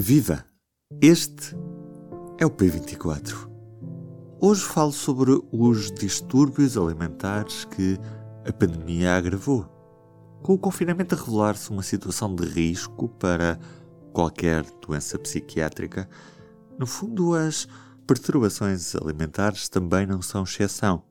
Viva! Este é o P24. Hoje falo sobre os distúrbios alimentares que a pandemia agravou. Com o confinamento a revelar-se uma situação de risco para qualquer doença psiquiátrica, no fundo as perturbações alimentares também não são exceção.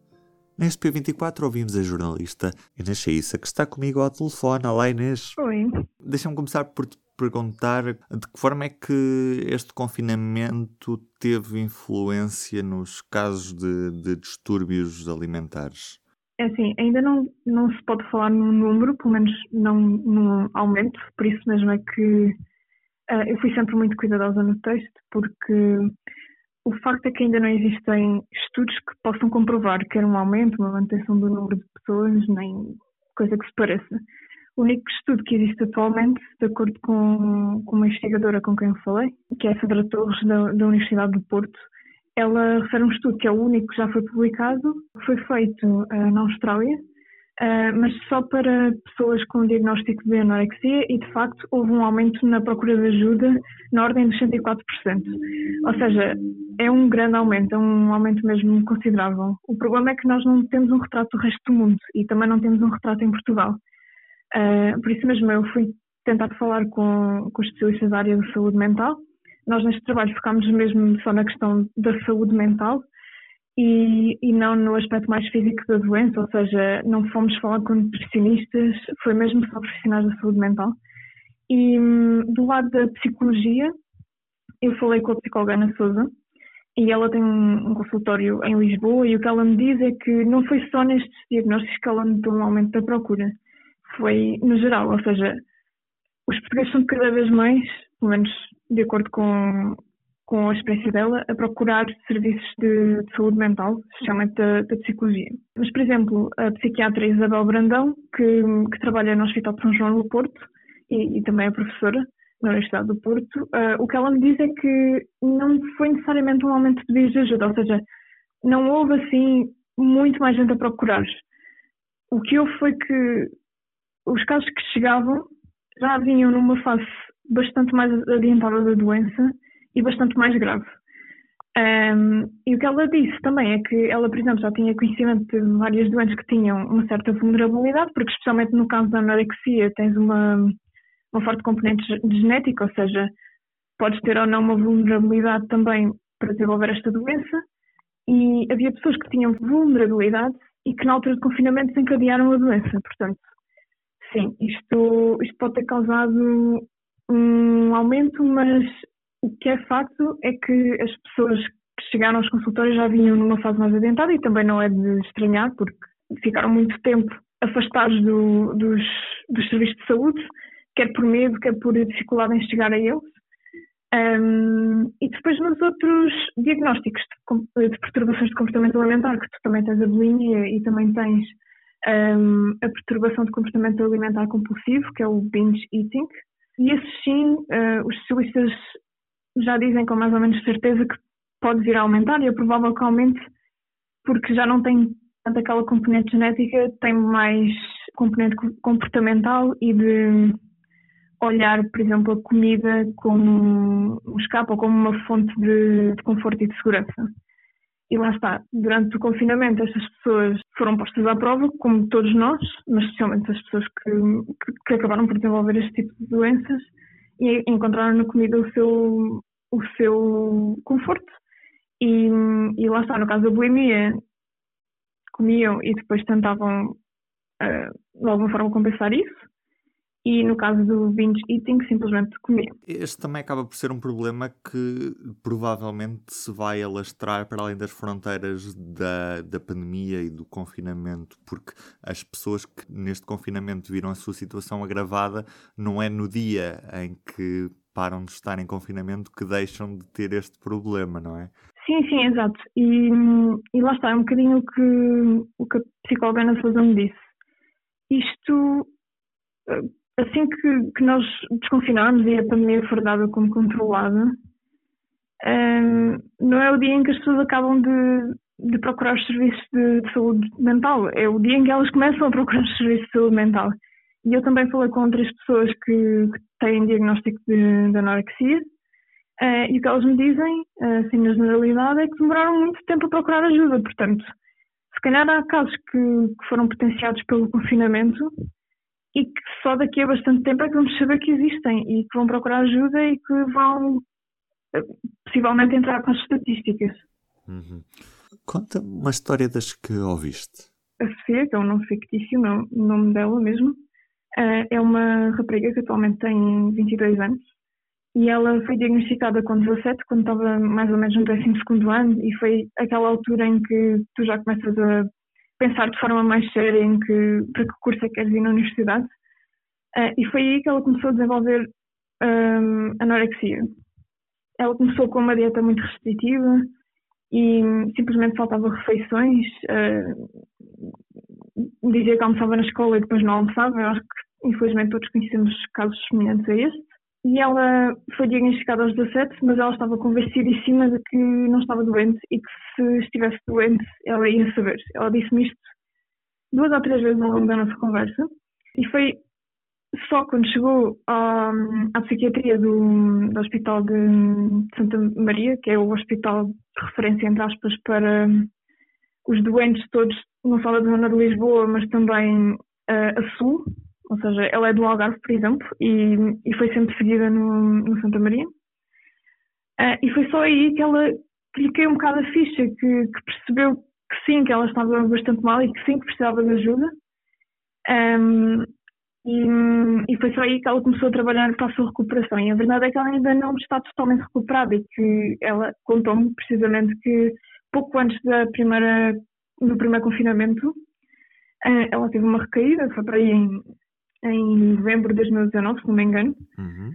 Neste P24 ouvimos a jornalista Inês Chaissa, que está comigo ao telefone. Olá Inês. Oi. Deixa-me começar por te perguntar de que forma é que este confinamento teve influência nos casos de, de distúrbios alimentares? É assim, ainda não, não se pode falar num número, pelo menos não num aumento, por isso mesmo é que uh, eu fui sempre muito cuidadosa no texto, porque o facto é que ainda não existem estudos que possam comprovar que era um aumento, uma manutenção do número de pessoas, nem coisa que se pareça. O único estudo que existe atualmente, de acordo com, com uma investigadora com quem eu falei, que é a Sandra Torres, da, da Universidade do Porto, ela refere um estudo que é o único que já foi publicado, que foi feito uh, na Austrália, uh, mas só para pessoas com diagnóstico de anorexia e, de facto, houve um aumento na procura de ajuda na ordem dos 104%. Ou seja, é um grande aumento, é um aumento mesmo considerável. O problema é que nós não temos um retrato do resto do mundo e também não temos um retrato em Portugal. Uh, por isso mesmo eu fui tentar falar com, com especialistas da área de saúde mental. Nós neste trabalho focámos mesmo só na questão da saúde mental e, e não no aspecto mais físico da doença, ou seja, não fomos falar com nutricionistas, foi mesmo só profissionais da saúde mental. E hum, do lado da psicologia, eu falei com a psicóloga Ana Souza e ela tem um, consultório em Lisboa e o que ela me diz é que não foi só nestes diagnósticos que ela notou um aumento da procura foi no geral, ou seja, os portugueses são cada vez mais, pelo menos de acordo com, com a experiência dela, a procurar serviços de, de saúde mental, especialmente da, psicologia. Mas, por exemplo, a psiquiatra Isabel Brandão, que, que trabalha no Hospital de São João do Porto e, e também é professora na Universidade do Porto, uh, o que ela me diz é que não foi necessariamente um aumento de pedidos de ajuda, ou seja, não houve assim muito mais gente a procurar. O que houve foi que os casos que chegavam já vinham numa fase bastante mais adiantada da doença e bastante mais grave. Um, e o que ela disse também é que ela, por exemplo, já tinha conhecimento de várias doenças que tinham uma certa vulnerabilidade, porque especialmente no caso da anorexia tens uma, uma forte componente genética, ou seja, podes ter ou não uma vulnerabilidade também para desenvolver esta doença. E havia pessoas que tinham vulnerabilidade e que na altura de confinamento desencadearam a doença. Portanto, Sim, isto, isto pode ter causado um aumento, mas o que é facto é que as pessoas que chegaram aos consultórios já vinham numa fase mais adiantada e também não é de estranhar, porque ficaram muito tempo afastados do, dos, dos serviços de saúde, quer por medo, quer por dificuldade em chegar a eles. Um, e depois nos outros diagnósticos de, de, perturbações de comportamento alimentar, que tu também tens a bulimia e também tens um, a perturbação de comportamento alimentar compulsivo, que é o binge eating. E esses sim, uh, os especialistas já dizem com mais ou menos certeza que pode vir a aumentar e é provável que aumente porque já não tem tanto aquela componente genética, tem mais componente comportamental e de olhar, por exemplo, a comida como um escape ou como uma fonte de, de conforto e de segurança. E lá está, durante o confinamento estas pessoas foram postas à prova, como todos nós, mas especialmente as pessoas que, que, que acabaram por desenvolver este tipo de doenças e encontraram na comida o seu, o seu conforto. E, e lá está, no caso da bulimia, comiam e depois tentavam uh, de alguma forma compensar isso e no caso do binge eating simplesmente comer. Este também acaba por ser um problema que provavelmente se vai alastrar para além das fronteiras da, da pandemia e do confinamento, porque as pessoas que neste confinamento viram a sua situação agravada não é no dia em que param de estar em confinamento que deixam de ter este problema, não é? Sim, sim, exato. E, e lá está, é um bocadinho o que, o que a psicóloga Ana Sousa me disse. Isto assim que, que nós desconfinámos e a pandemia for dada como controlada, um, não é o dia em que as pessoas acabam de, de procurar os serviços de, de, saúde mental, é o dia em que elas começam a procurar os serviços de saúde mental. E eu também falei com outras pessoas que, que têm diagnóstico de, de anorexia Uh, e o que elas me dizem, assim na generalidade, é que demoraram muito tempo a procurar ajuda. Portanto, se calhar há casos que, que foram potenciados pelo confinamento e que só daqui a bastante tempo é que vamos saber que existem e que vão procurar ajuda e que vão possivelmente entrar com as estatísticas. Uhum. Conta uma história das que ouviste. A Sofia, que é um nome fictício, não, o nome dela mesmo, uh, é uma rapariga que atualmente tem 22 anos e ela foi diagnosticada com 17 quando estava mais ou menos no 12 ano e foi aquela altura em que tu já começas a pensar de forma mais séria em que para que curso é que queres ir na universidade uh, e foi aí que ela começou a desenvolver um, anorexia. Ela começou com uma dieta muito restritiva e simplesmente faltava refeições. Uh, dizia que almoçava na escola e depois não almoçava. Eu acho que, infelizmente, todos conhecemos casos semelhantes a este. E ela foi diagnosticada aos 17, mas ela estava convencidíssima de que não estava doente e que se estivesse doente ela ia saber. Ela disse-me isto duas ou três vezes ao longo da nossa conversa. E foi só quando chegou à, à psiquiatria do, do Hospital de Santa Maria, que é o hospital de referência, entre aspas, para os doentes todos, não só da zona de Lisboa, mas também uh, a sul, ou seja, ela é do Algarve, por exemplo, e, e foi sempre seguida no, no Santa Maria. Uh, e foi só aí que ela que lhe um bocado a ficha, que, que, percebeu que sim, que ela estava bastante mal e que sim, que precisava de ajuda. Um, e, e, foi só aí que ela começou a trabalhar para a sua recuperação. E a verdade é que ela ainda não está totalmente recuperada e que ela contou-me precisamente que pouco antes da primeira, do primeiro confinamento, eh, ela teve uma recaída, foi para aí em, em novembro de 2019, se não me engano. Uhum.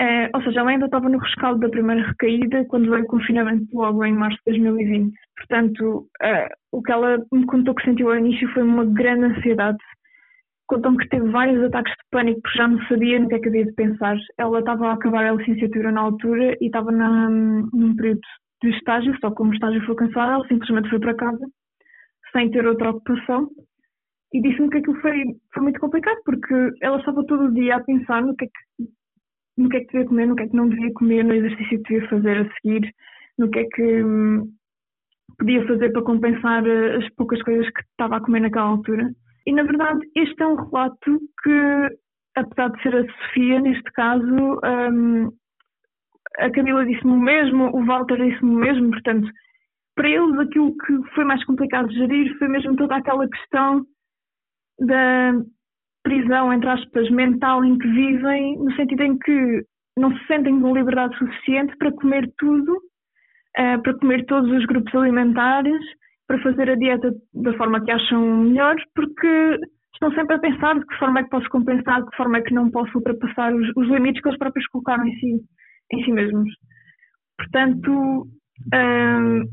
Uh, ou seja, ela ainda estava no rescaldo da primeira recaída quando veio o confinamento logo em março de 2020. Portanto, uh, o que ela me contou que sentiu ao início foi uma grande ansiedade. Contou-me que teve vários ataques de pânico porque já não sabia no que é que havia de pensar. Ela estava a acabar a licenciatura na altura e estava na, num período de estágio, só como o estágio foi cansado, ela simplesmente foi para casa sem ter outra ocupação e disse-me que aquilo foi, foi muito complicado porque ela estava todo o dia a pensar no que, é que, no que é que devia comer, no que é que não devia comer, no exercício que devia fazer a seguir, no que é que hum, podia fazer para compensar eh, as poucas coisas que estava a comer naquela altura. E na verdade, este é um relato que, apesar de ser a Sofia, neste caso, hum, a Camila disse-me o mesmo, o Walter disse-me o mesmo, portanto, para eles aquilo que foi mais complicado de gerir foi mesmo toda aquela questão da prisão, entre aspas, mental em que vivem, no sentido em que não se sentem com liberdade suficiente para comer tudo, uh, para comer todos os grupos alimentares, para fazer a dieta da forma que acham melhor, porque estão sempre a pensar de que forma é que posso compensar, de que forma é que não posso ultrapassar os, os limites que eles próprios colocaram em si, em si mesmos. Portanto, um,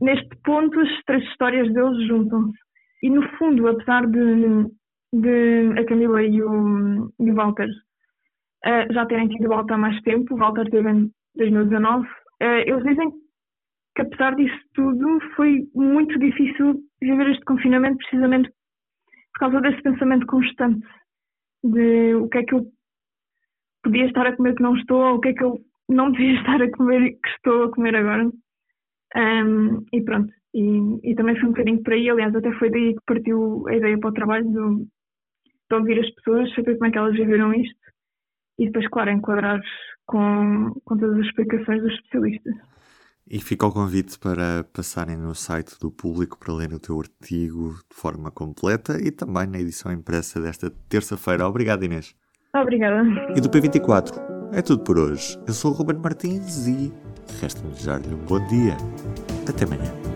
neste ponto, as três histórias deles juntam-se. E no fundo, apesar de, de a Camila e o, e o Walter uh, já terem tido volta há mais tempo, o Walter teve em 2019, uh, eles dizem que apesar disso tudo foi muito difícil viver este confinamento precisamente por causa desse pensamento constante de o que é que eu podia estar a comer que não estou, ou o que é que eu não devia estar a comer que estou a comer agora. Um, e pronto, e, e, também foi um bocadinho por aí, aliás, até foi daí que partiu a ideia para o trabalho do, de ouvir as pessoas, saber como é que elas viveram isto e depois, claro, enquadrar com, com todas as explicações dos especialistas. E fica o convite para passarem no site do público para lerem o teu artigo de forma completa e também na edição impressa desta terça-feira. Obrigado, Inês. Obrigada. E do P24 é tudo por hoje. Eu sou o Ruben Martins e resta-me desejar-lhe um bom dia. Até amanhã.